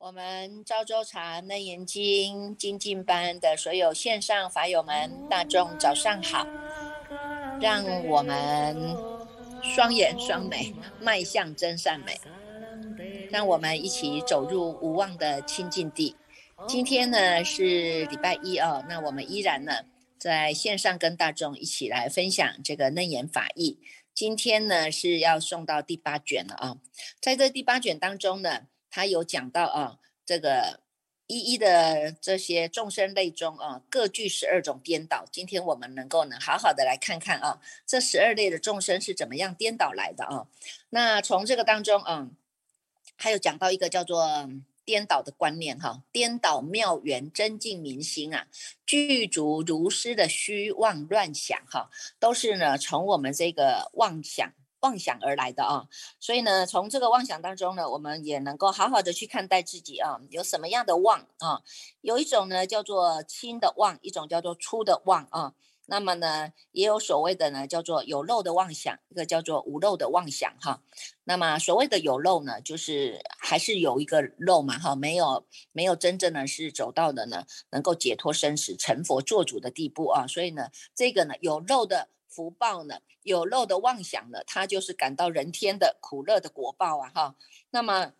我们昭州茶楞严经精进班的所有线上法友们，大众早上好！让我们双眼双美，迈向真善美。让我们一起走入无望的清净地。今天呢是礼拜一哦，那我们依然呢在线上跟大众一起来分享这个楞严法义。今天呢是要送到第八卷了啊，在这第八卷当中呢。他有讲到啊，这个一一的这些众生类中啊，各具十二种颠倒。今天我们能够呢，好好的来看看啊，这十二类的众生是怎么样颠倒来的啊？那从这个当中啊，还有讲到一个叫做颠倒的观念哈，颠倒妙缘真净明心啊，具足如师的虚妄乱想哈，都是呢从我们这个妄想。妄想而来的啊，所以呢，从这个妄想当中呢，我们也能够好好的去看待自己啊，有什么样的妄啊？有一种呢叫做轻的妄，一种叫做粗的妄啊。那么呢，也有所谓的呢叫做有漏的妄想，一个叫做无漏的妄想哈。那么所谓的有漏呢，就是还是有一个漏嘛哈，没有没有真正的是走到的呢，能够解脱生死成佛做主的地步啊。所以呢，这个呢有漏的。福报呢，有漏的妄想呢，他就是感到人天的苦乐的果报啊，哈。那么，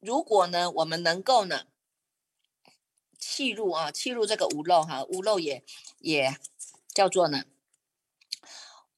如果呢，我们能够呢，弃入啊，弃入这个无漏哈，无漏也也叫做呢，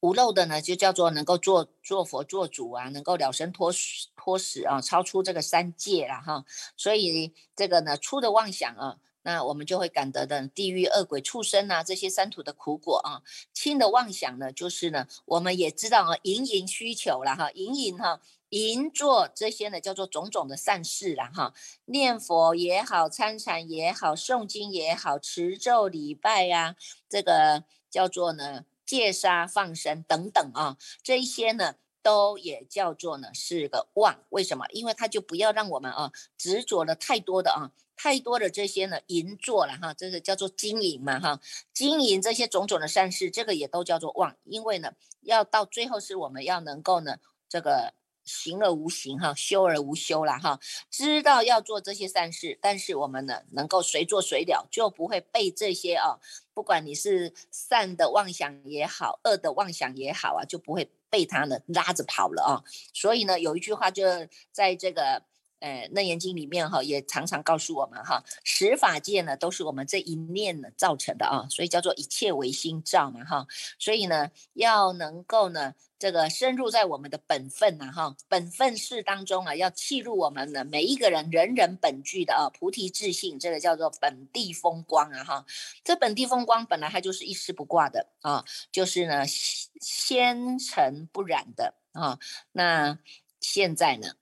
无漏的呢，就叫做能够做做佛做主啊，能够了生脱脱死啊，超出这个三界了哈。所以这个呢，出的妄想啊。那我们就会感得的地狱恶鬼畜生啊，这些三途的苦果啊，轻的妄想呢，就是呢，我们也知道啊，隐隐需求了哈，隐隐哈，营做这些呢，叫做种种的善事了哈，念佛也好，参禅也好，诵经也好，持咒礼拜呀，这个叫做呢，戒杀放生等等啊，这一些呢。都也叫做呢是个妄，为什么？因为他就不要让我们啊执着了太多的啊太多的这些呢银座了哈，这个叫做经营嘛哈，经营这些种种的善事，这个也都叫做妄，因为呢要到最后是我们要能够呢这个。行而无行哈，修而无修了哈。知道要做这些善事，但是我们呢，能够随做随了，就不会被这些啊，不管你是善的妄想也好，恶的妄想也好啊，就不会被他呢拉着跑了啊。所以呢，有一句话就在这个。哎，楞严经里面哈，也常常告诉我们哈，十法界呢都是我们这一念呢造成的啊，所以叫做一切唯心造嘛哈，所以呢要能够呢这个深入在我们的本分呐哈，本分事当中啊，要契入我们的每一个人人人本具的啊菩提自信，这个叫做本地风光啊哈，这本地风光本来它就是一丝不挂的啊，就是呢纤尘不染的啊，那现在呢？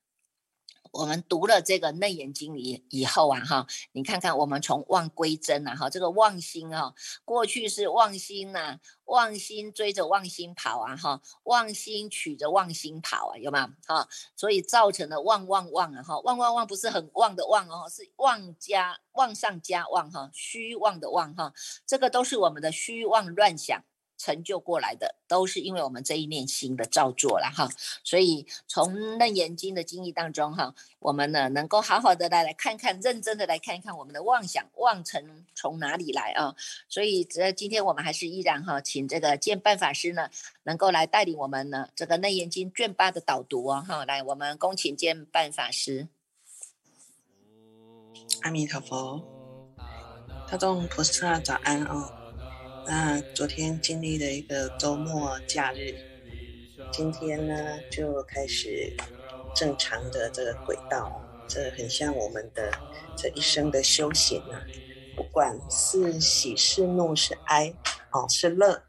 我们读了这个《内严经》以以后啊，哈，你看看我们从妄归真啊，哈，这个妄心啊，过去是妄心呐，妄心追着妄心跑啊，哈，妄心取着妄心跑啊，有吗？哈，所以造成了妄妄妄啊，哈，妄妄妄不是很妄的妄哦，是妄加妄上加妄哈，虚妄的妄哈，这个都是我们的虚妄乱想。成就过来的都是因为我们这一念心的造作了哈，所以从楞严经的经义当中哈，我们呢能够好好的来来看看，认真的来看一看我们的妄想妄成从哪里来啊？所以这今天我们还是依然哈，请这个见办法师呢能够来带领我们呢这个楞严经卷八的导读啊哈，来我们恭请见办法师。阿弥陀佛，大众菩萨早安哦。那昨天经历了一个周末假日，今天呢就开始正常的这个轨道，这很像我们的这一生的修行啊。不管是喜是怒是哀哦是乐，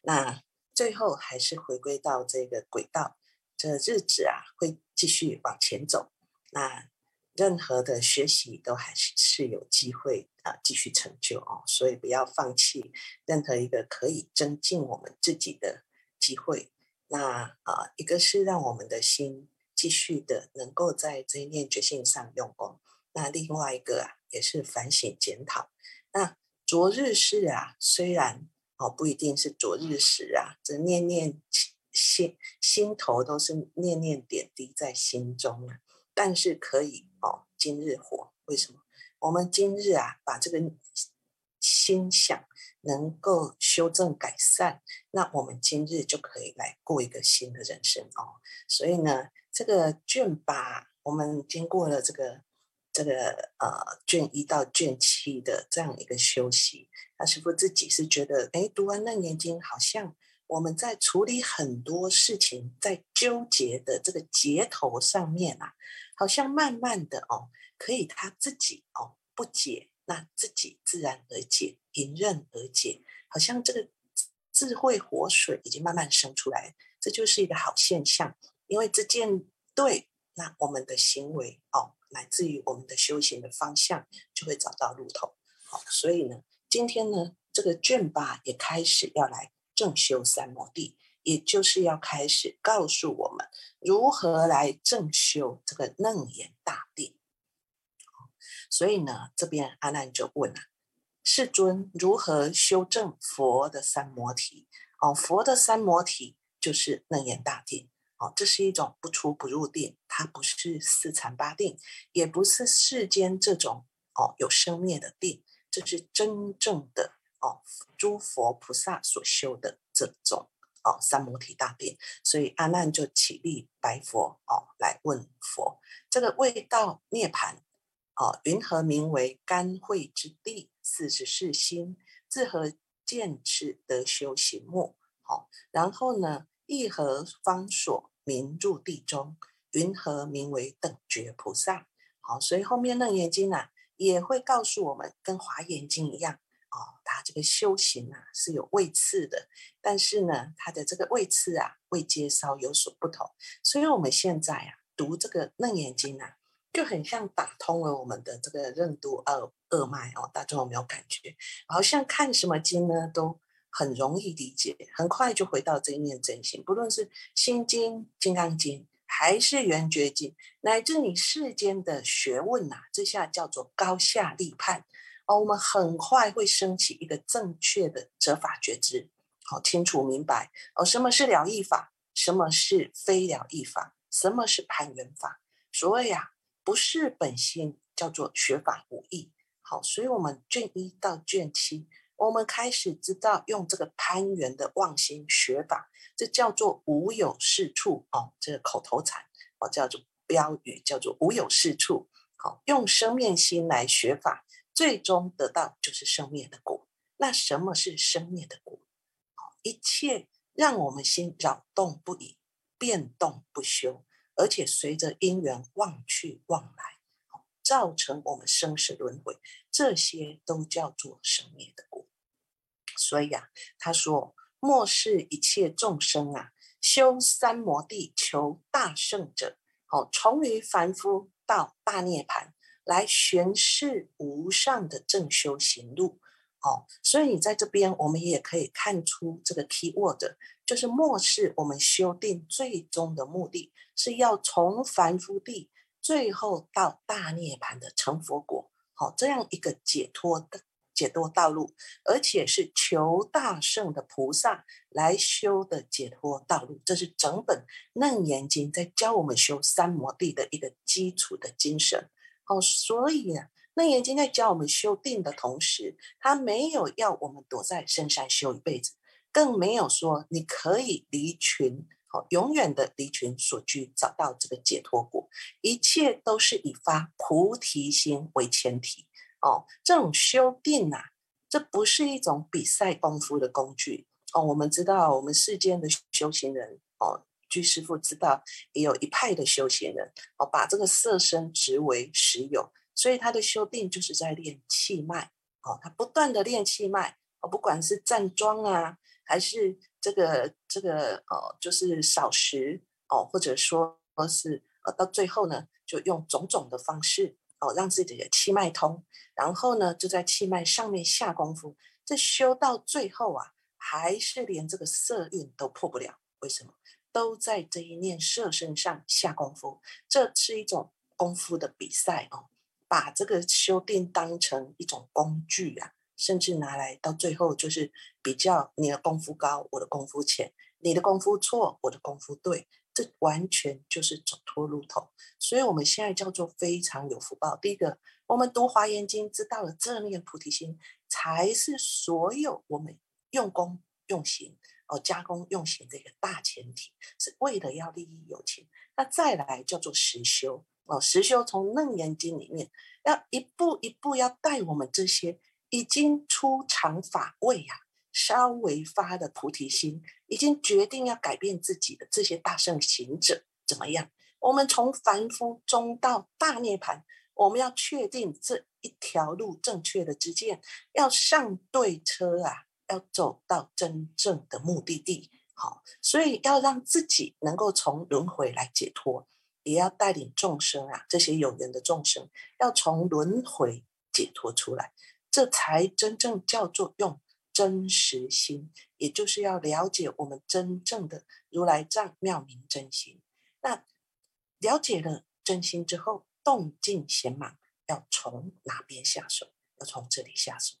那最后还是回归到这个轨道，这日子啊会继续往前走。那任何的学习都还是是有机会啊，继续成就哦，所以不要放弃任何一个可以增进我们自己的机会。那啊，一个是让我们的心继续的能够在这一念觉性上用功，那另外一个啊，也是反省检讨。那昨日事啊，虽然哦不一定是昨日时啊，这念念心心头都是念念点滴在心中啊，但是可以哦。今日活。为什么？我们今日啊，把这个心想能够修正改善，那我们今日就可以来过一个新的人生哦。所以呢，这个卷八，我们经过了这个这个呃卷一到卷七的这样一个修习，那师傅自己是觉得，哎，读完楞严经，好像我们在处理很多事情，在纠结的这个结头上面啊，好像慢慢的哦。可以他自己哦不解，那自己自然而解，迎刃而解，好像这个智慧活水已经慢慢生出来，这就是一个好现象。因为这件对，那我们的行为哦，来自于我们的修行的方向就会找到路头。好，所以呢，今天呢，这个卷八也开始要来正修三摩地，也就是要开始告诉我们如何来正修这个楞严大定。所以呢，这边阿难就问了：世尊如何修正佛的三摩提？哦，佛的三摩提就是楞严大定。哦，这是一种不出不入定，它不是四禅八定，也不是世间这种哦有生灭的定，这是真正的哦诸佛菩萨所修的这种哦三摩提大定。所以阿难就起立白佛哦来问佛：这个未到涅盘。哦，云何名为甘慧之地？四十四心，自何见持得修行目？好，然后呢，一何方所名入地中？云何名为等觉菩萨？好，所以后面楞严经啊，也会告诉我们，跟华严经一样，哦，它这个修行啊是有位次的，但是呢，它的这个位次啊，位阶稍有所不同。所以我们现在啊，读这个楞严经啊。就很像打通了我们的这个任督二二脉哦，大众有没有感觉？好像看什么经呢，都很容易理解，很快就回到这一念真心。不论是心经、金刚经，还是圆觉经，乃至你世间的学问呐，这下叫做高下立判我们很快会升起一个正确的折法觉知，好清楚明白哦，什么是了义法，什么是非了义法，什么是攀缘法。所以啊。不是本心，叫做学法无益。好，所以我们卷一到卷七，我们开始知道用这个攀缘的妄心学法，这叫做无有是处哦。这个口头禅哦，叫做标语，叫做无有是处。好，用生灭心来学法，最终得到就是生灭的果。那什么是生灭的果？好，一切让我们心扰动不已，变动不休。而且随着因缘忘去忘来，造成我们生死轮回，这些都叫做生灭的果。所以啊，他说：末世一切众生啊，修三摩地求大圣者，好，从于凡夫到大涅盘，来诠释无上的正修行路。哦，所以你在这边，我们也可以看出这个 key word，就是末世我们修定最终的目的是要从凡夫地，最后到大涅槃的成佛果，好，这样一个解脱的解脱道路，而且是求大圣的菩萨来修的解脱道路，这是整本楞严经在教我们修三摩地的一个基础的精神。哦，所以啊。那眼睛在教我们修定的同时，他没有要我们躲在深山修一辈子，更没有说你可以离群，好永远的离群所居，找到这个解脱果。一切都是以发菩提心为前提。哦，这种修定啊，这不是一种比赛功夫的工具。哦，我们知道，我们世间的修行人，哦，居师傅知道，也有一派的修行人，哦，把这个色身执为实有。所以他的修定就是在练气脉，哦，他不断的练气脉，哦，不管是站桩啊，还是这个这个呃，就是少食哦，或者说是呃，到最后呢，就用种种的方式哦，让自己的气脉通，然后呢，就在气脉上面下功夫，这修到最后啊，还是连这个色蕴都破不了。为什么？都在这一念色身上下功夫，这是一种功夫的比赛哦。把这个修订当成一种工具啊，甚至拿来到最后就是比较你的功夫高，我的功夫浅；你的功夫错，我的功夫对。这完全就是走脱路头。所以我们现在叫做非常有福报。第一个，我们读华严经，知道了这念菩提心才是所有我们用功用行哦加工用刑的一个大前提，是为了要利益有情。那再来叫做实修哦，实修从楞严经里面要一步一步要带我们这些已经出尝法位呀。稍微发的菩提心，已经决定要改变自己的这些大圣行者怎么样？我们从凡夫中到大涅盘，我们要确定这一条路正确的之见，要上对车啊，要走到真正的目的地。好，所以要让自己能够从轮回来解脱，也要带领众生啊，这些有缘的众生，要从轮回解脱出来，这才真正叫做用。真实心，也就是要了解我们真正的如来藏妙明真心。那了解了真心之后，动静闲忙要从哪边下手？要从这里下手。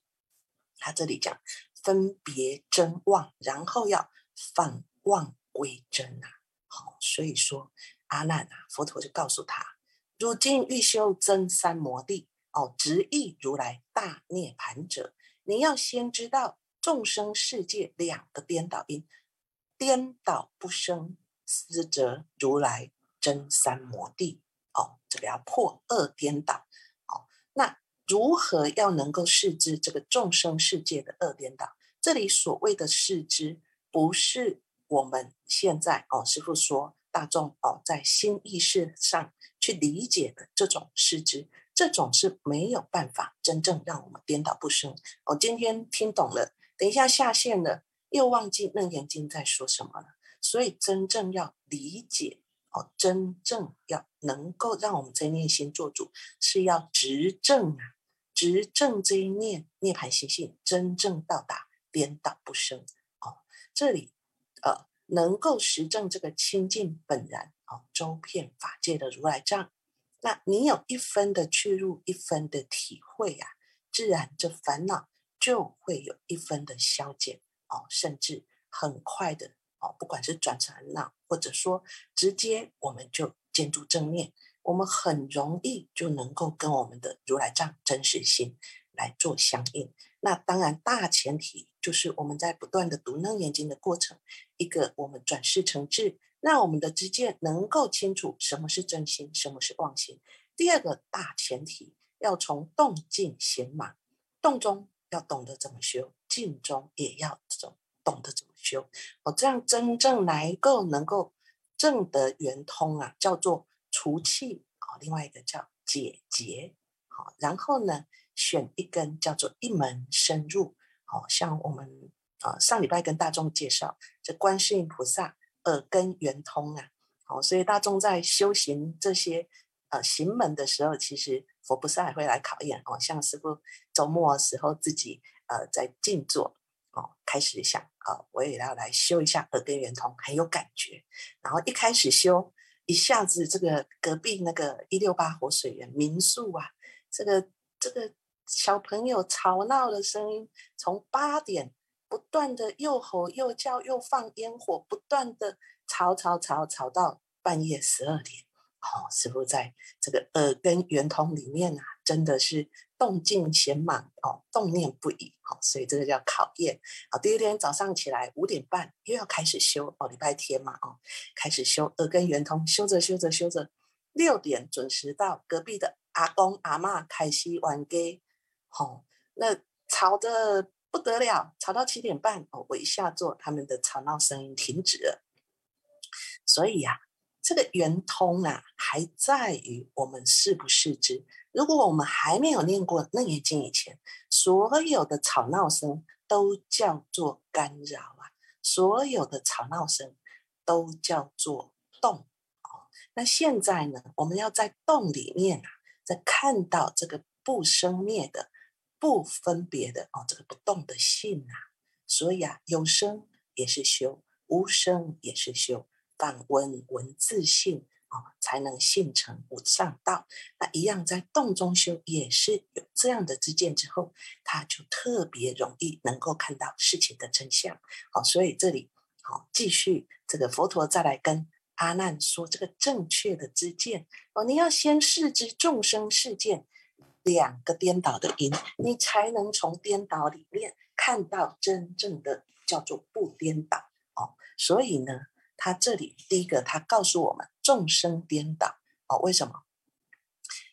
他这里讲分别真妄，然后要反妄归真啊。好，所以说阿难啊，佛陀就告诉他：如今欲修真三摩地，哦，直译如来大涅盘者，你要先知道。众生世界两个颠倒因，颠倒不生，思则如来真三摩地。哦，这个要破二颠倒。哦，那如何要能够视知这个众生世界的二颠倒？这里所谓的视知，不是我们现在哦，师父说大众哦，在新意识上去理解的这种视知。这种是没有办法真正让我们颠倒不生。我今天听懂了。等一下下线了，又忘记楞严经在说什么了。所以真正要理解哦，真正要能够让我们这一念心做主，是要执政啊，执正这一念涅盘心性，真正到达颠倒不生哦。这里呃，能够实证这个清净本然哦，周遍法界的如来藏。那你有一分的去入，一分的体会呀，自然这烦恼。就会有一分的消减哦，甚至很快的哦，不管是转成恼，或者说直接我们就建筑正念，我们很容易就能够跟我们的如来藏真实心来做相应。那当然大前提就是我们在不断的读楞严经的过程，一个我们转世成智，让我们的知见能够清楚什么是真心，什么是妄心。第二个大前提要从动静闲忙动中。要懂得怎么修，静中也要懂懂得怎么修，哦，这样真正来够能够正得圆通啊，叫做除气哦，另外一个叫解结，好，然后呢，选一根叫做一门深入，好像我们啊上礼拜跟大众介绍这观世音菩萨耳根圆通啊，好，所以大众在修行这些呃行门的时候，其实。佛菩萨也会来考验哦，像师傅周末的时候自己呃在静坐哦，开始想啊，我也要来修一下耳根圆通，很有感觉。然后一开始修，一下子这个隔壁那个一六八活水源民宿啊，这个这个小朋友吵闹的声音，从八点不断的又吼又叫又放烟火，不断的吵吵吵吵到半夜十二点。哦，师傅在这个耳根圆通里面啊，真的是动静闲满哦，动念不已哦，所以这个叫考验。好，第二天早上起来五点半又要开始修哦，礼拜天嘛哦，开始修耳根圆通，修着修着修着，六点准时到隔壁的阿公阿妈开西玩 g 好，那吵得不得了，吵到七点半哦，我一下座，他们的吵闹声音停止了，所以呀。这个圆通啊，还在于我们是不是知。如果我们还没有念过《楞严经》以前，所有的吵闹声都叫做干扰啊，所有的吵闹声都叫做动哦。那现在呢，我们要在动里面啊，在看到这个不生灭的、不分别的哦，这个不动的性啊。所以啊，有声也是修，无声也是修。反闻文字性哦，才能信成无上道。那一样在洞中修，也是有这样的知见之后，他就特别容易能够看到事情的真相。好，所以这里好继续这个佛陀再来跟阿难说这个正确的知见哦，你要先视之众生事件两个颠倒的因，你才能从颠倒里面看到真正的叫做不颠倒哦。所以呢，他这里第一个他告诉我们众生颠倒哦，为什么？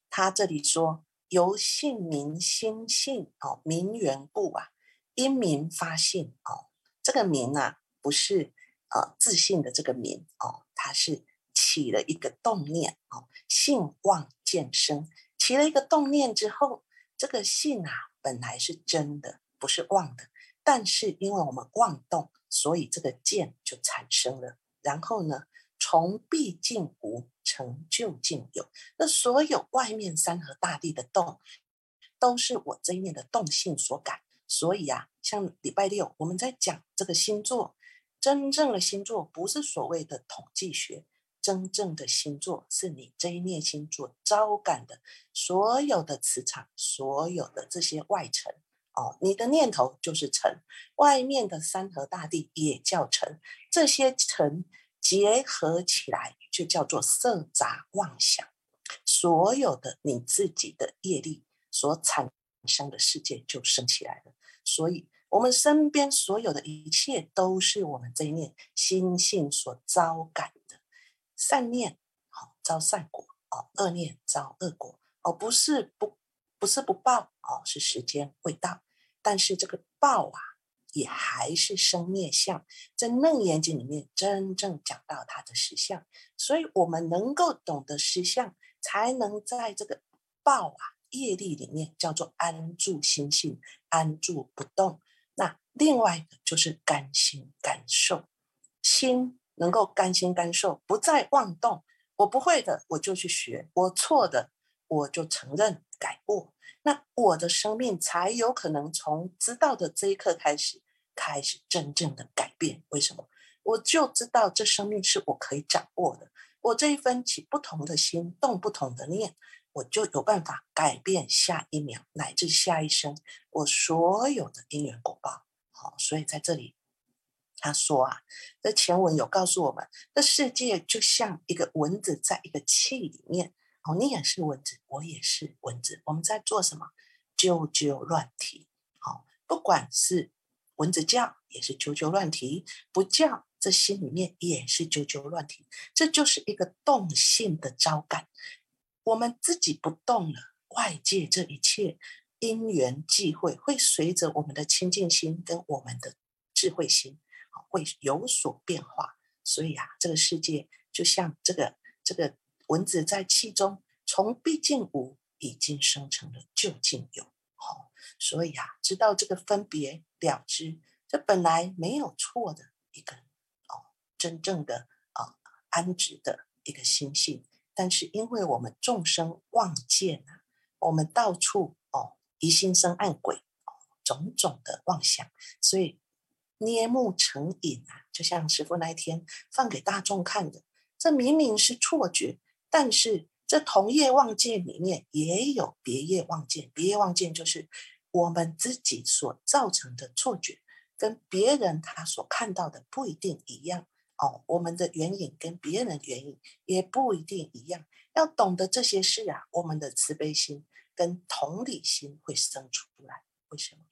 他这里说由性明心性哦，明缘故啊，因明发性哦，这个明啊不是呃自信的这个明哦。它是起了一个动念哦，性妄见生，起了一个动念之后，这个性啊本来是真的，不是妄的，但是因为我们妄动，所以这个见就产生了。然后呢，从毕竟无成就竟有，那所有外面山河大地的动，都是我这一面的动性所感。所以啊，像礼拜六我们在讲这个星座。真正的星座不是所谓的统计学，真正的星座是你这一念星座招感的所有的磁场，所有的这些外层哦，你的念头就是尘，外面的山河大地也叫尘，这些尘结合起来就叫做色杂妄想，所有的你自己的业力所产生的世界就升起来了，所以。我们身边所有的一切，都是我们这一念心性所招感的善念，好招善果哦；恶念招恶果哦。不是不不是不报哦，是时间未到。但是这个报啊，也还是生灭相，在楞严经里面真正讲到它的实相。所以我们能够懂得实相，才能在这个报啊业力里面叫做安住心性，安住不动。那另外一个就是甘心甘受，心能够甘心甘受，不再妄动。我不会的，我就去学；我错的，我就承认改过。那我的生命才有可能从知道的这一刻开始，开始真正的改变。为什么？我就知道这生命是我可以掌握的。我这一分起不同的心，动不同的念。我就有办法改变下一秒乃至下一生我所有的因缘果报。好，所以在这里他说啊，这前文有告诉我们，这世界就像一个蚊子在一个气里面。哦，你也是蚊子，我也是蚊子，我们在做什么？啾啾乱啼。好，不管是蚊子叫，也是啾啾乱啼；不叫，这心里面也是啾啾乱啼。这就是一个动性的招感。我们自己不动了，外界这一切因缘际会会随着我们的清净心跟我们的智慧心，会有所变化。所以啊，这个世界就像这个这个蚊子在气中，从毕竟无已经生成了究竟有。好，所以啊，知道这个分别了知，这本来没有错的一个哦，真正的啊安止的一个心性。但是，因为我们众生妄见啊，我们到处哦疑心生暗鬼哦，种种的妄想，所以捏目成瘾啊。就像师傅那一天放给大众看的，这明明是错觉，但是这同业妄见里面也有别业妄见，别业妄见就是我们自己所造成的错觉，跟别人他所看到的不一定一样。哦，我们的原因跟别人的原因也不一定一样。要懂得这些事啊，我们的慈悲心跟同理心会生出来。为什么？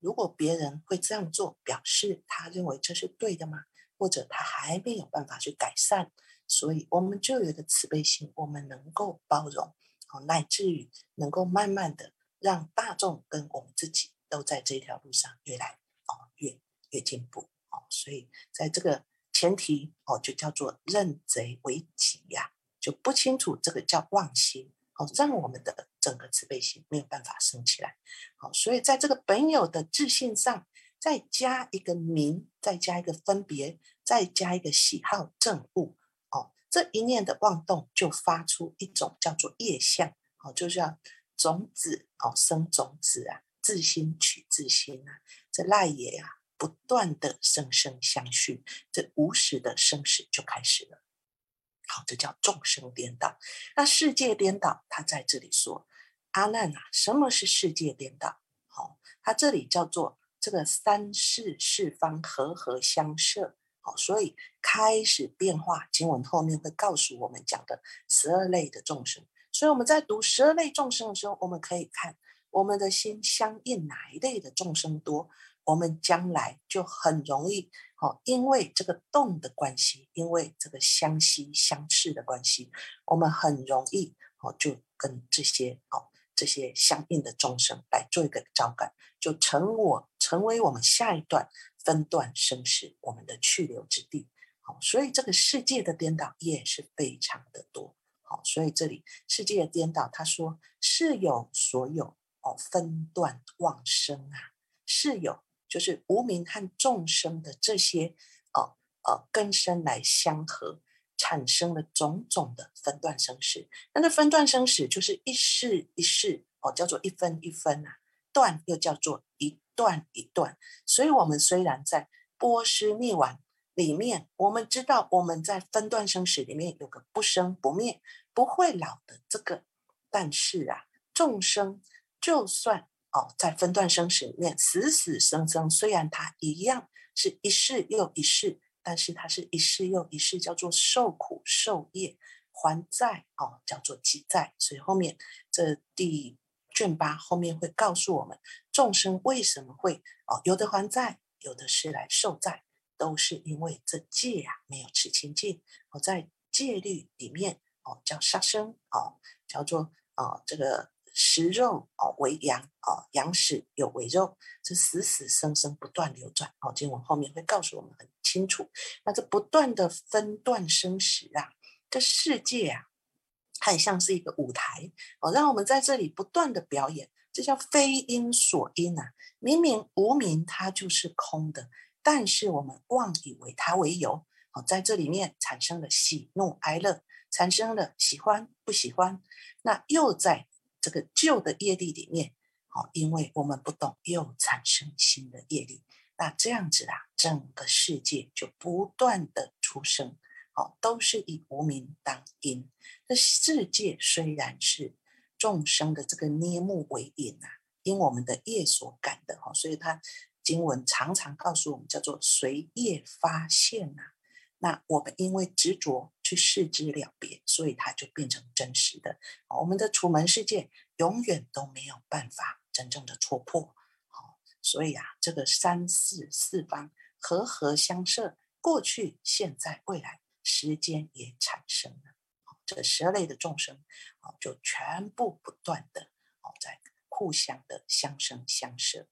如果别人会这样做，表示他认为这是对的吗？或者他还没有办法去改善，所以我们就有一个慈悲心，我们能够包容，哦，乃至于能够慢慢的让大众跟我们自己都在这条路上越来哦越越进步。哦，所以在这个。前提哦，就叫做认贼为己呀，就不清楚这个叫妄心哦，让我们的整个慈悲心没有办法升起来。好，所以在这个本有的自信上，再加一个名，再加一个分别，再加一个喜好正物，这一念的妄动就发出一种叫做业相哦，就像种子哦生种子啊，自心取自心啊，这赖也呀。不断的生生相续，这无始的生死就开始了。好，这叫众生颠倒。那世界颠倒，他在这里说阿难啊，什么是世界颠倒？好，他这里叫做这个三世四方和合相摄。所以开始变化。经文后面会告诉我们讲的十二类的众生。所以我们在读十二类众生的时候，我们可以看我们的心相应哪一类的众生多，我们将来就很容易哦，因为这个动的关系，因为这个相吸相斥的关系，我们很容易哦，就跟这些哦这些相应的众生来做一个招感，就成我成为我们下一段分段生死我们的去留之地。好，所以这个世界的颠倒也是非常的多。好，所以这里世界的颠倒，他说是有所有哦，分段妄生啊，是有就是无名和众生的这些哦呃根生来相合，产生了种种的分段生死。那那分段生死就是一世一世哦，叫做一分一分啊，段又叫做一段一段。所以，我们虽然在波斯灭亡里面，我们知道我们在分段生死里面有个不生不灭。不会老的这个，但是啊，众生就算哦，在分段生死里面死死生生，虽然它一样是一世又一世，但是它是一世又一世，叫做受苦受业还债哦，叫做积债。所以后面这第卷八后面会告诉我们，众生为什么会哦，有的还债，有的是来受债，都是因为这戒啊没有持清净。我在戒律里面。哦，叫杀生哦，叫做哦，这个食肉哦为阳哦，阳食有为肉，这死死生生不断流转哦。经文后面会告诉我们很清楚。那这不断的分段生死啊，这世界啊，它也像是一个舞台哦，让我们在这里不断的表演，这叫非因所因啊。明明无名它就是空的，但是我们妄以为它为有哦，在这里面产生了喜怒哀乐。产生了喜欢不喜欢，那又在这个旧的业力里面，哦，因为我们不懂，又产生新的业力，那这样子啊，整个世界就不断的出生，哦，都是以无名当因。这世界虽然是众生的这个捏木为因啊，因我们的业所感的，哈，所以他经文常常告诉我们，叫做随业发现呐。那我们因为执着去视之了别，所以它就变成真实的。我们的楚门世界永远都没有办法真正的戳破。好，所以啊，这个三四四方和合相摄，过去、现在、未来，时间也产生了。这十二类的众生，哦，就全部不断的哦，在互相的相生相摄。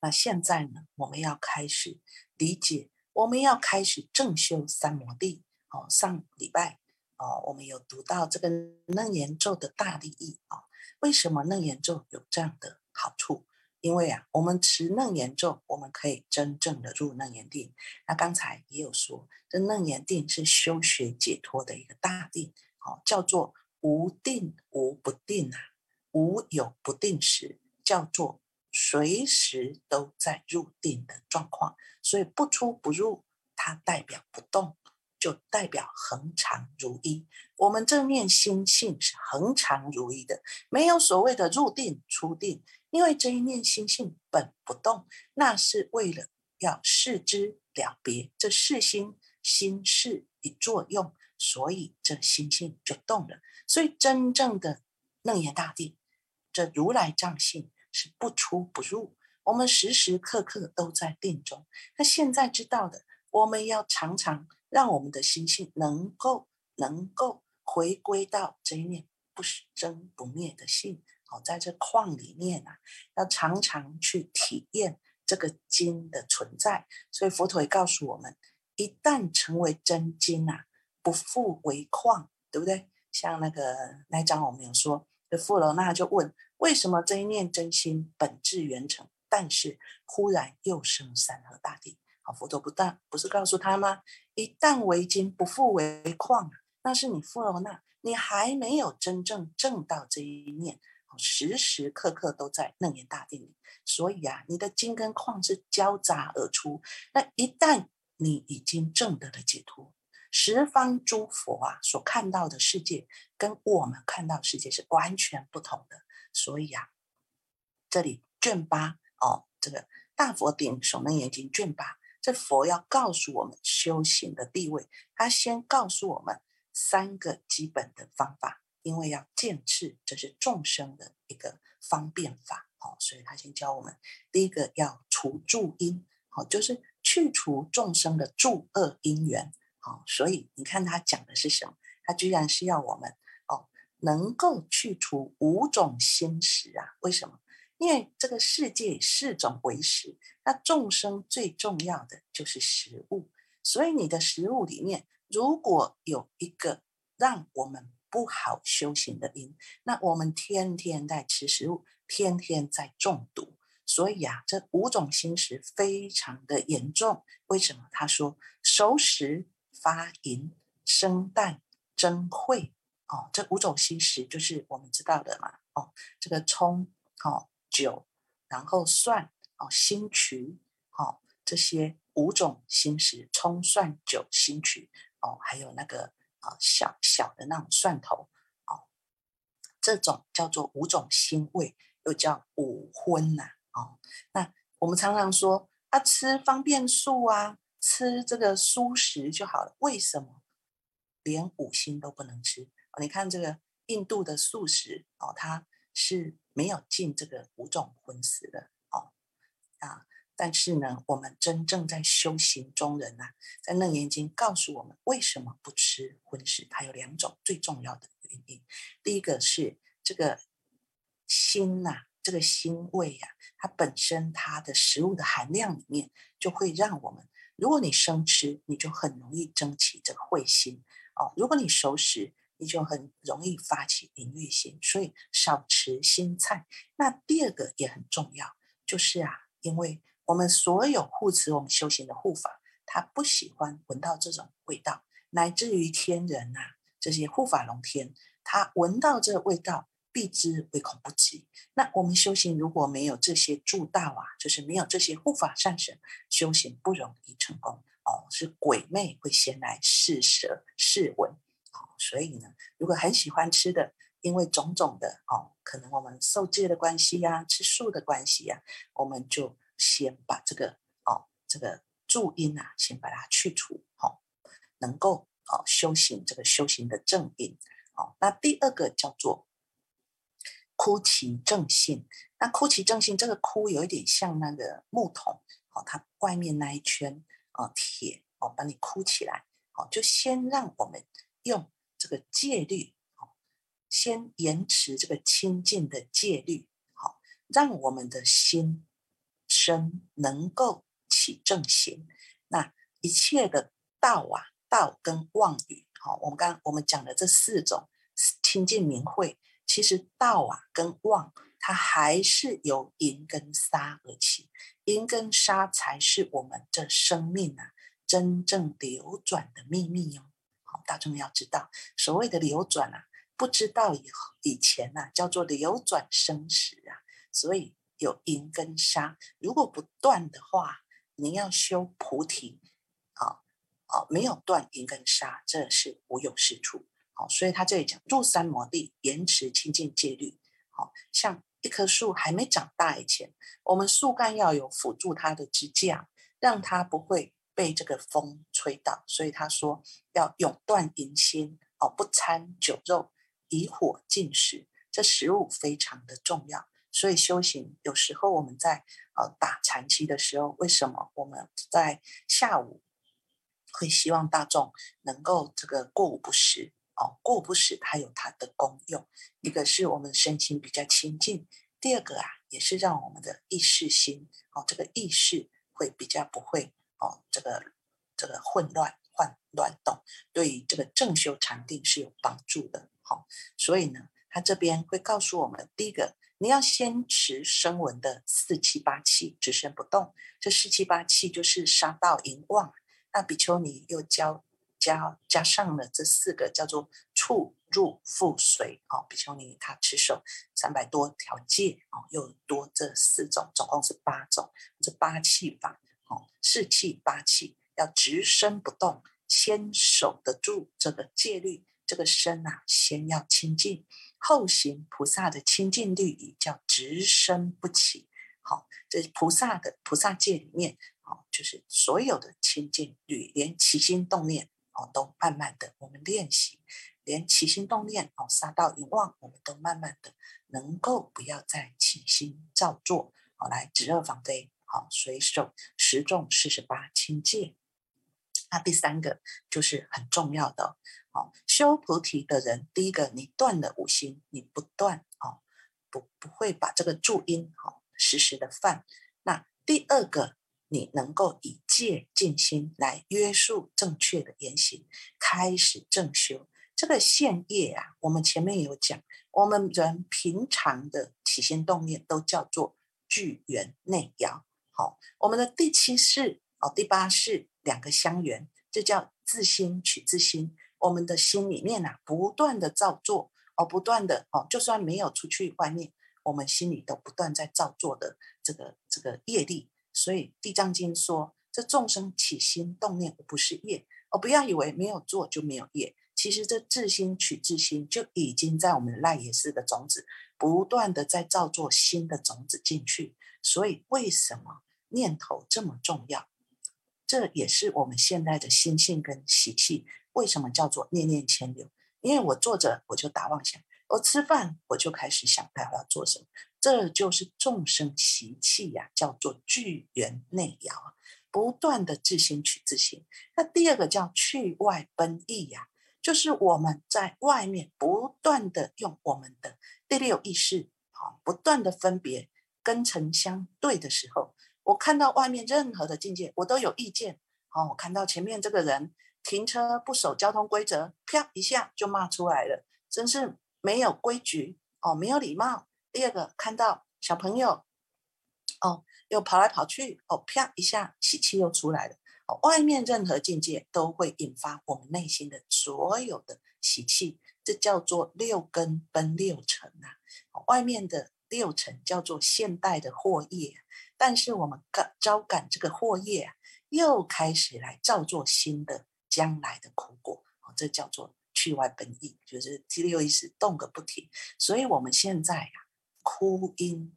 那现在呢，我们要开始理解。我们要开始正修三摩地。哦，上礼拜哦，我们有读到这个楞严咒的大利益啊。为什么楞严咒有这样的好处？因为啊，我们持楞严咒，我们可以真正的入楞严定。那刚才也有说，这楞严定是修学解脱的一个大定，哦，叫做无定无不定啊，无有不定时，叫做。随时都在入定的状况，所以不出不入，它代表不动，就代表恒常如一。我们正念心性是恒常如一的，没有所谓的入定出定，因为这一念心性本不动，那是为了要视之了别，这视心心事一作用，所以这心性就动了。所以真正的楞严大定，这如来藏性。是不出不入，我们时时刻刻都在定中。那现在知道的，我们要常常让我们的心性能够能够回归到这一念不生不灭的性。好，在这矿里面啊，要常常去体验这个金的存在。所以佛陀也告诉我们，一旦成为真金啊，不复为矿，对不对？像那个那章我们有说，这富罗那就问。为什么这一念真心本质圆成，但是忽然又生三河大地？好，佛陀不但不是告诉他吗？一旦为金，不复为矿，那是你富罗那，你还没有真正证到这一念，时时刻刻都在楞严大定里。所以啊，你的金跟矿是交杂而出。那一旦你已经证得了解脱。十方诸佛啊，所看到的世界跟我们看到世界是完全不同的。所以啊，这里卷八哦，这个大佛顶首楞严经卷八，这佛要告诉我们修行的地位，他先告诉我们三个基本的方法，因为要见次，这是众生的一个方便法，好，所以他先教我们第一个要除助因，好，就是去除众生的助恶因缘，好，所以你看他讲的是什么？他居然是要我们哦，能够去除五种心识啊？为什么？因为这个世界四种为食，那众生最重要的就是食物，所以你的食物里面如果有一个让我们不好修行的因，那我们天天在吃食物，天天在中毒。所以啊，这五种心识非常的严重。为什么？他说熟食发淫生蛋增秽哦，这五种心识就是我们知道的嘛哦，这个葱哦。酒，然后蒜哦，辛渠哦，这些五种心食，葱蒜酒辛渠哦，还有那个小小的那种蒜头哦，这种叫做五种腥味，又叫五荤呐哦。那我们常常说啊，吃方便素啊，吃这个素食就好了。为什么连五辛都不能吃？你看这个印度的素食哦，它是。没有进这个五种荤食的哦啊，但是呢，我们真正在修行中人呐，在楞严经告诉我们为什么不吃荤食，它有两种最重要的原因。第一个是这个腥呐，这个腥味呀，它本身它的食物的含量里面就会让我们，如果你生吃，你就很容易蒸起这个秽心哦；如果你熟食，你就很容易发起淫欲心，所以少吃新菜。那第二个也很重要，就是啊，因为我们所有护持我们修行的护法，他不喜欢闻到这种味道，乃至于天人呐，这些护法龙天，他闻到这味道，必知唯恐不及。那我们修行如果没有这些助道啊，就是没有这些护法善神，修行不容易成功哦，是鬼魅会先来试舌试闻。所以呢，如果很喜欢吃的，因为种种的哦，可能我们受戒的关系呀，吃素的关系呀，我们就先把这个哦，这个助因啊，先把它去除，好，能够哦修行这个修行的正因。好，那第二个叫做枯其正性。那枯其正性，这个枯有一点像那个木桶，好，它外面那一圈哦铁哦，把你枯起来，好，就先让我们用。这个戒律，好，先延迟这个清净的戒律，好，让我们的心身能够起正行。那一切的道啊，道跟妄语，好，我们刚我们讲的这四种清净明慧，其实道啊跟妄，它还是由淫跟杀而起，因跟杀才是我们这生命啊真正流转的秘密哟。好大众要知道，所谓的流转啊，不知道以后以前呐，叫做流转生死啊。所以有因跟杀，如果不断的话，你要修菩提，啊啊，没有断因跟杀，这是无有是处。好，所以他这里讲入三摩地，延迟清净戒律。好像一棵树还没长大以前，我们树干要有辅助它的支架，让它不会。被这个风吹倒，所以他说要永断淫心哦，不掺酒肉，以火进食，这食物非常的重要。所以修行有时候我们在呃打禅期的时候，为什么我们在下午会希望大众能够这个过午不食哦？过午不食它有它的功用，一个是我们身心比较清净，第二个啊也是让我们的意识心哦，这个意识会比较不会。哦，这个这个混乱、乱乱动，对于这个正修禅定是有帮助的。好，所以呢，他这边会告诉我们，第一个，你要先持声闻的四七八气，只身不动。这四七八气就是杀道淫妄。那比丘尼又教加加上了这四个叫做触入复随。哦，比丘尼他持守三百多条戒，哦，又多这四种，总共是八种，这八气法。哦，四气八气要直身不动，先守得住这个戒律，这个身啊，先要清净，后行菩萨的清净律仪叫直身不起。好，这菩萨的菩萨戒里面，哦，就是所有的清净律，连起心动念哦，都慢慢的我们练习，连起心动念哦，杀到淫妄，我们都慢慢的能够不要再起心造作，好，来止恶防非，好，随手十重四十八清戒。那第三个就是很重要的，哦，修菩提的人，第一个你断了五心，你不断哦，不不会把这个注音哦时时的犯。那第二个，你能够以戒静心来约束正确的言行，开始正修。这个现业啊，我们前面有讲，我们人平常的起心动念都叫做聚缘内摇。好，我们的第七世哦，第八是。两个相缘，这叫自心取自心。我们的心里面呐，不断的造作哦，不断的哦，就算没有出去外面，我们心里都不断在造作的这个这个业力。所以《地藏经》说，这众生起心动念不是业哦，不要以为没有做就没有业。其实这自心取自心，就已经在我们赖耶识的种子不断的在造作新的种子进去。所以为什么念头这么重要？这也是我们现在的心性跟习气，为什么叫做念念牵流？因为我坐着我就打妄想，我吃饭我就开始想到要做什么，这就是众生习气呀，叫做聚缘内摇，不断的自心取自心。那第二个叫去外奔逸呀，就是我们在外面不断的用我们的第六意识，好，不断的分别跟尘相对的时候。我看到外面任何的境界，我都有意见。哦，我看到前面这个人停车不守交通规则，啪一下就骂出来了，真是没有规矩哦，没有礼貌。第二个，看到小朋友哦，又跑来跑去，哦，啪一下喜气又出来了。哦，外面任何境界都会引发我们内心的所有的喜气，这叫做六根奔六尘啊。外面的六尘叫做现代的祸业。但是我们感招感这个祸业啊，又开始来造作新的将来的苦果哦，这叫做去外本意，就是第六意识动个不停。所以我们现在呀，哭音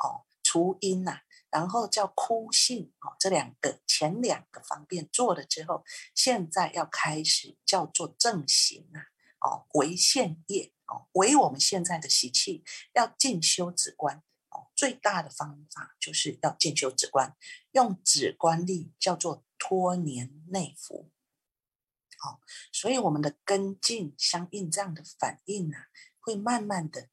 哦，除音呐，然后叫哭性哦，这两个前两个方便做了之后，现在要开始叫做正行啊，哦，为现业哦，为我们现在的习气要进修止观。最大的方法就是要建修止观，用止观力叫做脱年内服。好，所以我们的根境相应这样的反应呢，会慢慢的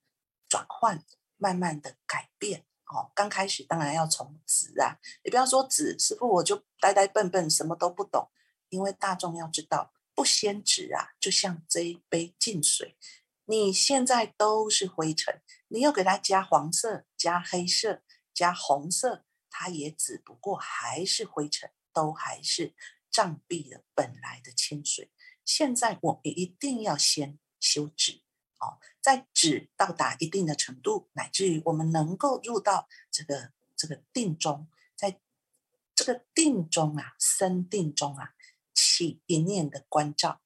转换，慢慢的改变。哦，刚开始当然要从止啊，你不要说止，师傅我就呆呆笨笨，什么都不懂。因为大众要知道，不先止啊，就像这一杯净水。你现在都是灰尘，你又给它加黄色、加黑色、加红色，它也只不过还是灰尘，都还是障蔽的本来的清水。现在我们一定要先修止哦，在止到达一定的程度，乃至于我们能够入到这个这个定中，在这个定中啊，生定中啊，起一念的关照。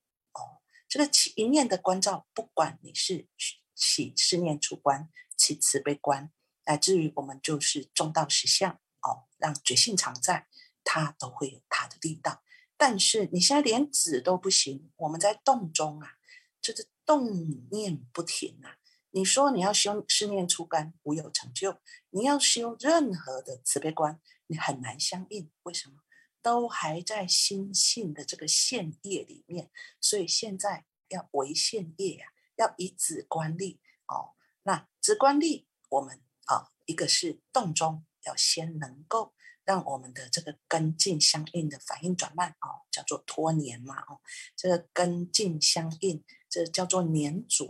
这个起一念的关照，不管你是起思念出关，起慈悲观，乃至于我们就是中道实相哦，让觉性常在，它都会有它的力道。但是你现在连止都不行，我们在动中啊，就是动念不停啊。你说你要修思念出关，无有成就；你要修任何的慈悲观，你很难相应。为什么？都还在心性的这个现业里面，所以现在要为现业呀，要以止观力哦。那止观力，我们啊，一个是动中要先能够让我们的这个根境相应的反应转慢哦，叫做拖年嘛哦。这个根境相应，这叫做黏着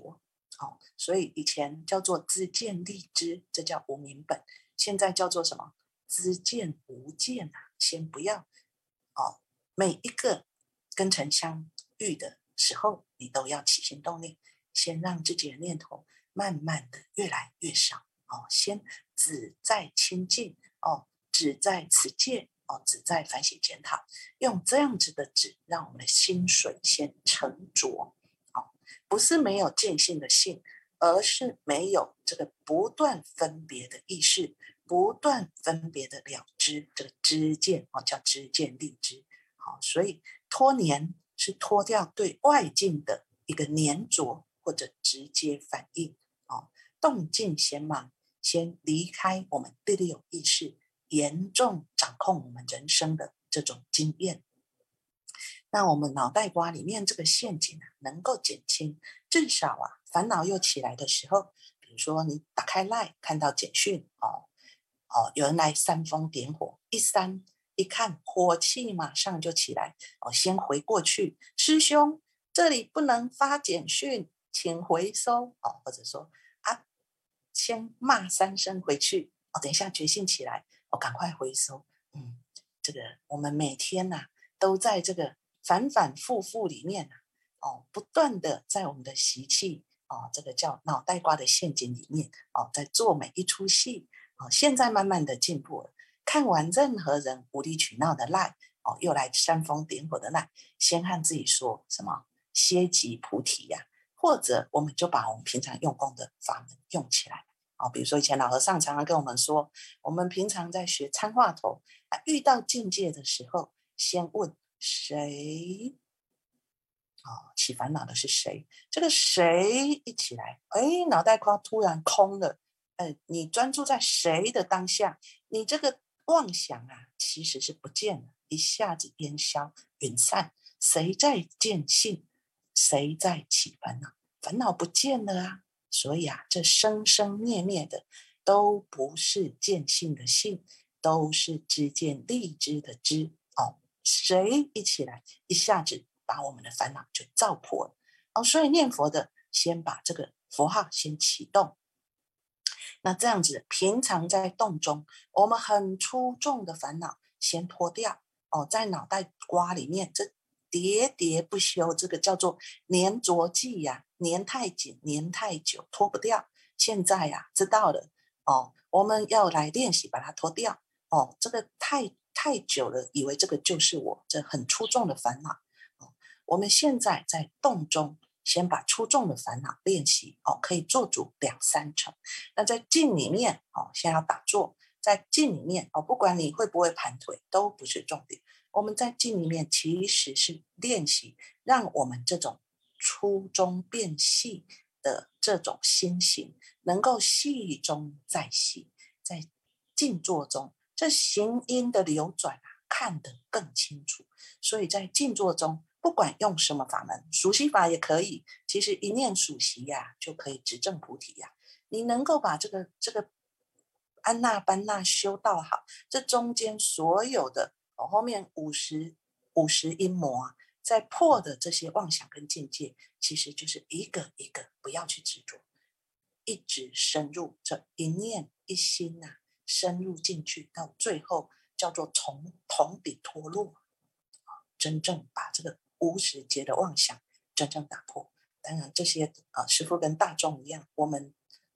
哦。所以以前叫做知见立知，这叫无明本。现在叫做什么？知见无见啊，先不要。哦，每一个跟尘相遇的时候，你都要起心动念，先让自己的念头慢慢的越来越少。哦，先只在清净，哦，只在持戒，哦，只在反省检讨，用这样子的纸，让我们的心水先沉着。哦，不是没有见性的性，而是没有这个不断分别的意识，不断分别的了知，这个知见哦，叫知见立知。好，所以脱黏是脱掉对外境的一个黏着或者直接反应。哦，动静先忙，先离开我们第六意识，严重掌控我们人生的这种经验。那我们脑袋瓜里面这个陷阱啊，能够减轻，至少啊，烦恼又起来的时候，比如说你打开 Line 看到简讯哦哦，有人来煽风点火，一煽一看，火气马上就起来哦，先回过去，师兄这里不能发简讯，请回收哦，或者说啊，先骂三声回去哦，等一下觉醒起来，我赶快回收，嗯，这个我们每天呐都在这个。反反复复里面啊，哦，不断的在我们的习气哦，这个叫脑袋瓜的陷阱里面哦，在做每一出戏哦。现在慢慢的进步了，看完任何人无理取闹的赖哦，又来煽风点火的赖，先和自己说什么歇即菩提呀，或者我们就把我们平常用功的法门用起来哦。比如说以前老和尚常常跟我们说，我们平常在学参话头啊，遇到境界的时候，先问。谁？哦，起烦恼的是谁？这个谁一起来，哎，脑袋瓜突然空了。你专注在谁的当下，你这个妄想啊，其实是不见了，一下子烟消云散。谁在见性？谁在起烦恼？烦恼不见了啊！所以啊，这生生灭灭的都不是见性的性，都是知见立知的知哦。谁一起来，一下子把我们的烦恼就照破了哦。所以念佛的，先把这个佛号先启动。那这样子，平常在动中，我们很出众的烦恼先脱掉哦，在脑袋瓜里面这喋喋不休，这个叫做粘着剂呀，粘太紧，粘太久，脱不掉。现在呀，知道了哦，我们要来练习把它脱掉哦，这个太。太久了，以为这个就是我，这很出众的烦恼。哦，我们现在在动中，先把出众的烦恼练习哦，可以做主两三成。那在静里面哦，先要打坐，在静里面哦，不管你会不会盘腿，都不是重点。我们在静里面其实是练习，让我们这种粗中变细的这种心形，能够细中再细，在静坐中。这行音的流转啊，看得更清楚。所以在静坐中，不管用什么法门，熟悉法也可以。其实一念熟悉呀，就可以执正菩提呀。你能够把这个这个安那班那修道好，这中间所有的哦，后面五十五十阴魔啊，在破的这些妄想跟境界，其实就是一个一个不要去执着，一直深入这一念一心呐。深入进去，到最后叫做从同底脱落，真正把这个无始劫的妄想真正打破。当然，这些啊，师傅跟大众一样，我们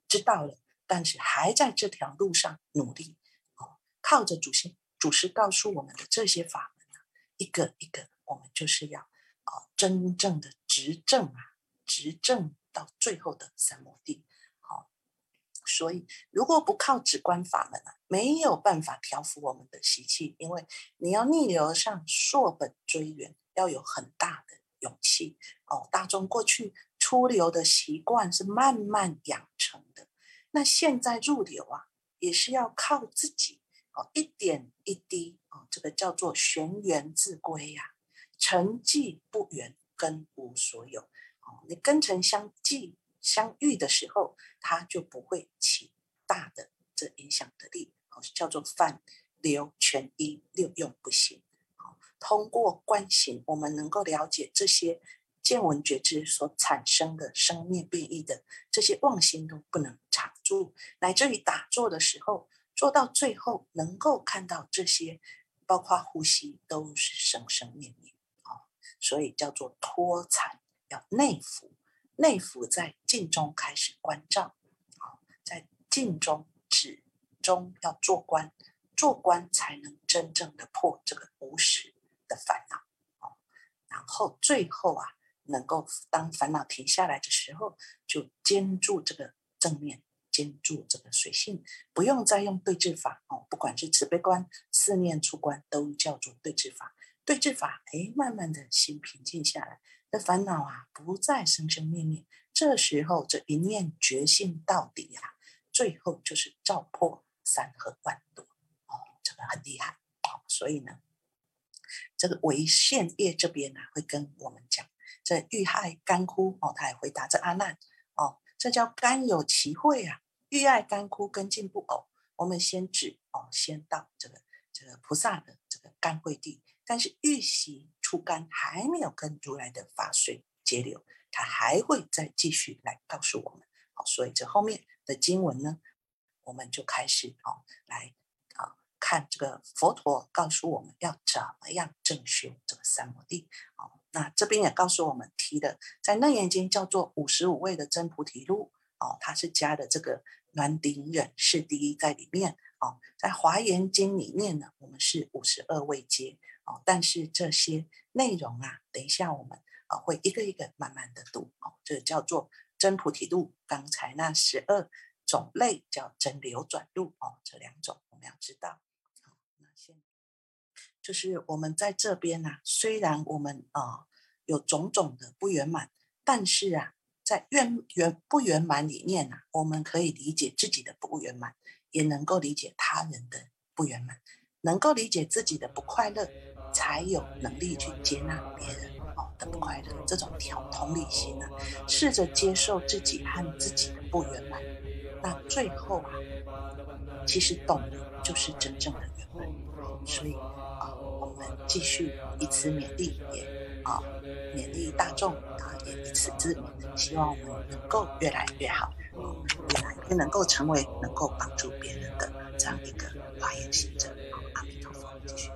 知道了，但是还在这条路上努力，哦，靠着祖先祖师告诉我们的这些法门啊，一个一个，我们就是要啊，真正的执政啊，执政到最后的三摩地。好所以，如果不靠止观法门啊，没有办法调伏我们的习气，因为你要逆流而上、溯本追源，要有很大的勇气哦。大众过去出流的习惯是慢慢养成的，那现在入流啊，也是要靠自己哦，一点一滴哦，这个叫做玄源自归呀，成迹不远，根无所有哦，你根尘相继。相遇的时候，它就不会起大的这影响的力，哦，叫做泛流全一六用不行。通过观行，我们能够了解这些见闻觉知所产生的生灭变异的这些妄心都不能常住，乃至于打坐的时候，做到最后能够看到这些，包括呼吸都是生生灭灭。好，所以叫做脱禅，要内服。内服在静中开始关照，好，在静中止中要做观，做观才能真正的破这个无始的烦恼，哦，然后最后啊，能够当烦恼停下来的时候，就坚住这个正面坚住这个水性，不用再用对治法哦。不管是慈悲观、四念出观，都叫做对治法。对治法，哎，慢慢的心平静下来，那烦恼啊不再生生灭灭。这时候这一念觉性到底呀，最后就是照破山河万朵哦，这个很厉害哦。所以呢，这个为现业这边呢会跟我们讲，这遇害干枯哦，他也回答这阿难哦，这叫干有其慧啊，遇爱干枯根茎不偶。我们先指哦，先到这个这个菩萨的这个甘慧地。但是玉玺出干还没有跟如来的法水结流，他还会再继续来告诉我们。好，所以这后面的经文呢，我们就开始哦来看这个佛陀告诉我们要怎么样正修这个三摩地。哦，那这边也告诉我们提的，在楞严经叫做五十五位的真菩提路。哦，它是加的这个暖顶忍是第一在里面。哦，在华严经里面呢，我们是五十二位阶。哦，但是这些内容啊，等一下我们啊会一个一个慢慢的读哦，这叫做真菩提路。刚才那十二种类叫真流转路哦，这两种我们要知道。就是我们在这边呢，虽然我们啊有种种的不圆满，但是啊，在圆圆不圆满里面啊，我们可以理解自己的不圆满，也能够理解他人的不圆满，能够理解自己的不快乐。才有能力去接纳别人哦的不快乐，这种调同理心呢，试着接受自己和自己的不圆满，那最后啊，其实懂的就是真正的圆满。所以啊，我们继续以此勉励，也啊勉励大众啊，也以此之勉，希望我们能够越来越好，越来越能够成为能够帮助别人的这样一个发言行者。阿弥陀佛，继续。